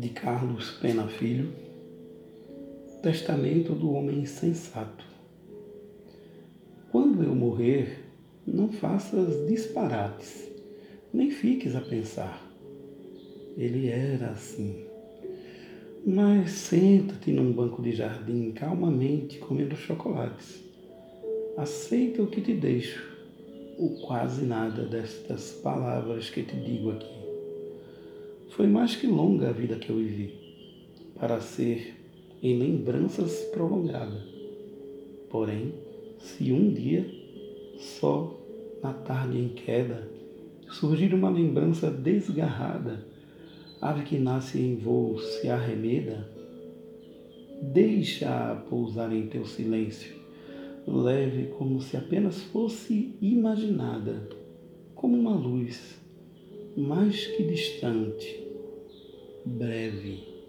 de Carlos Pena Filho, Testamento do Homem Insensato. Quando eu morrer, não faças disparates, nem fiques a pensar. Ele era assim. Mas senta-te num banco de jardim calmamente comendo chocolates. Aceita o que te deixo, o quase nada destas palavras que te digo aqui. Foi mais que longa a vida que eu vivi, para ser em lembranças prolongada. Porém, se um dia, só na tarde em queda, surgir uma lembrança desgarrada, ave que nasce em voo se arremeda, deixa-a pousar em teu silêncio, leve como se apenas fosse imaginada, como uma luz mais que distante, breve.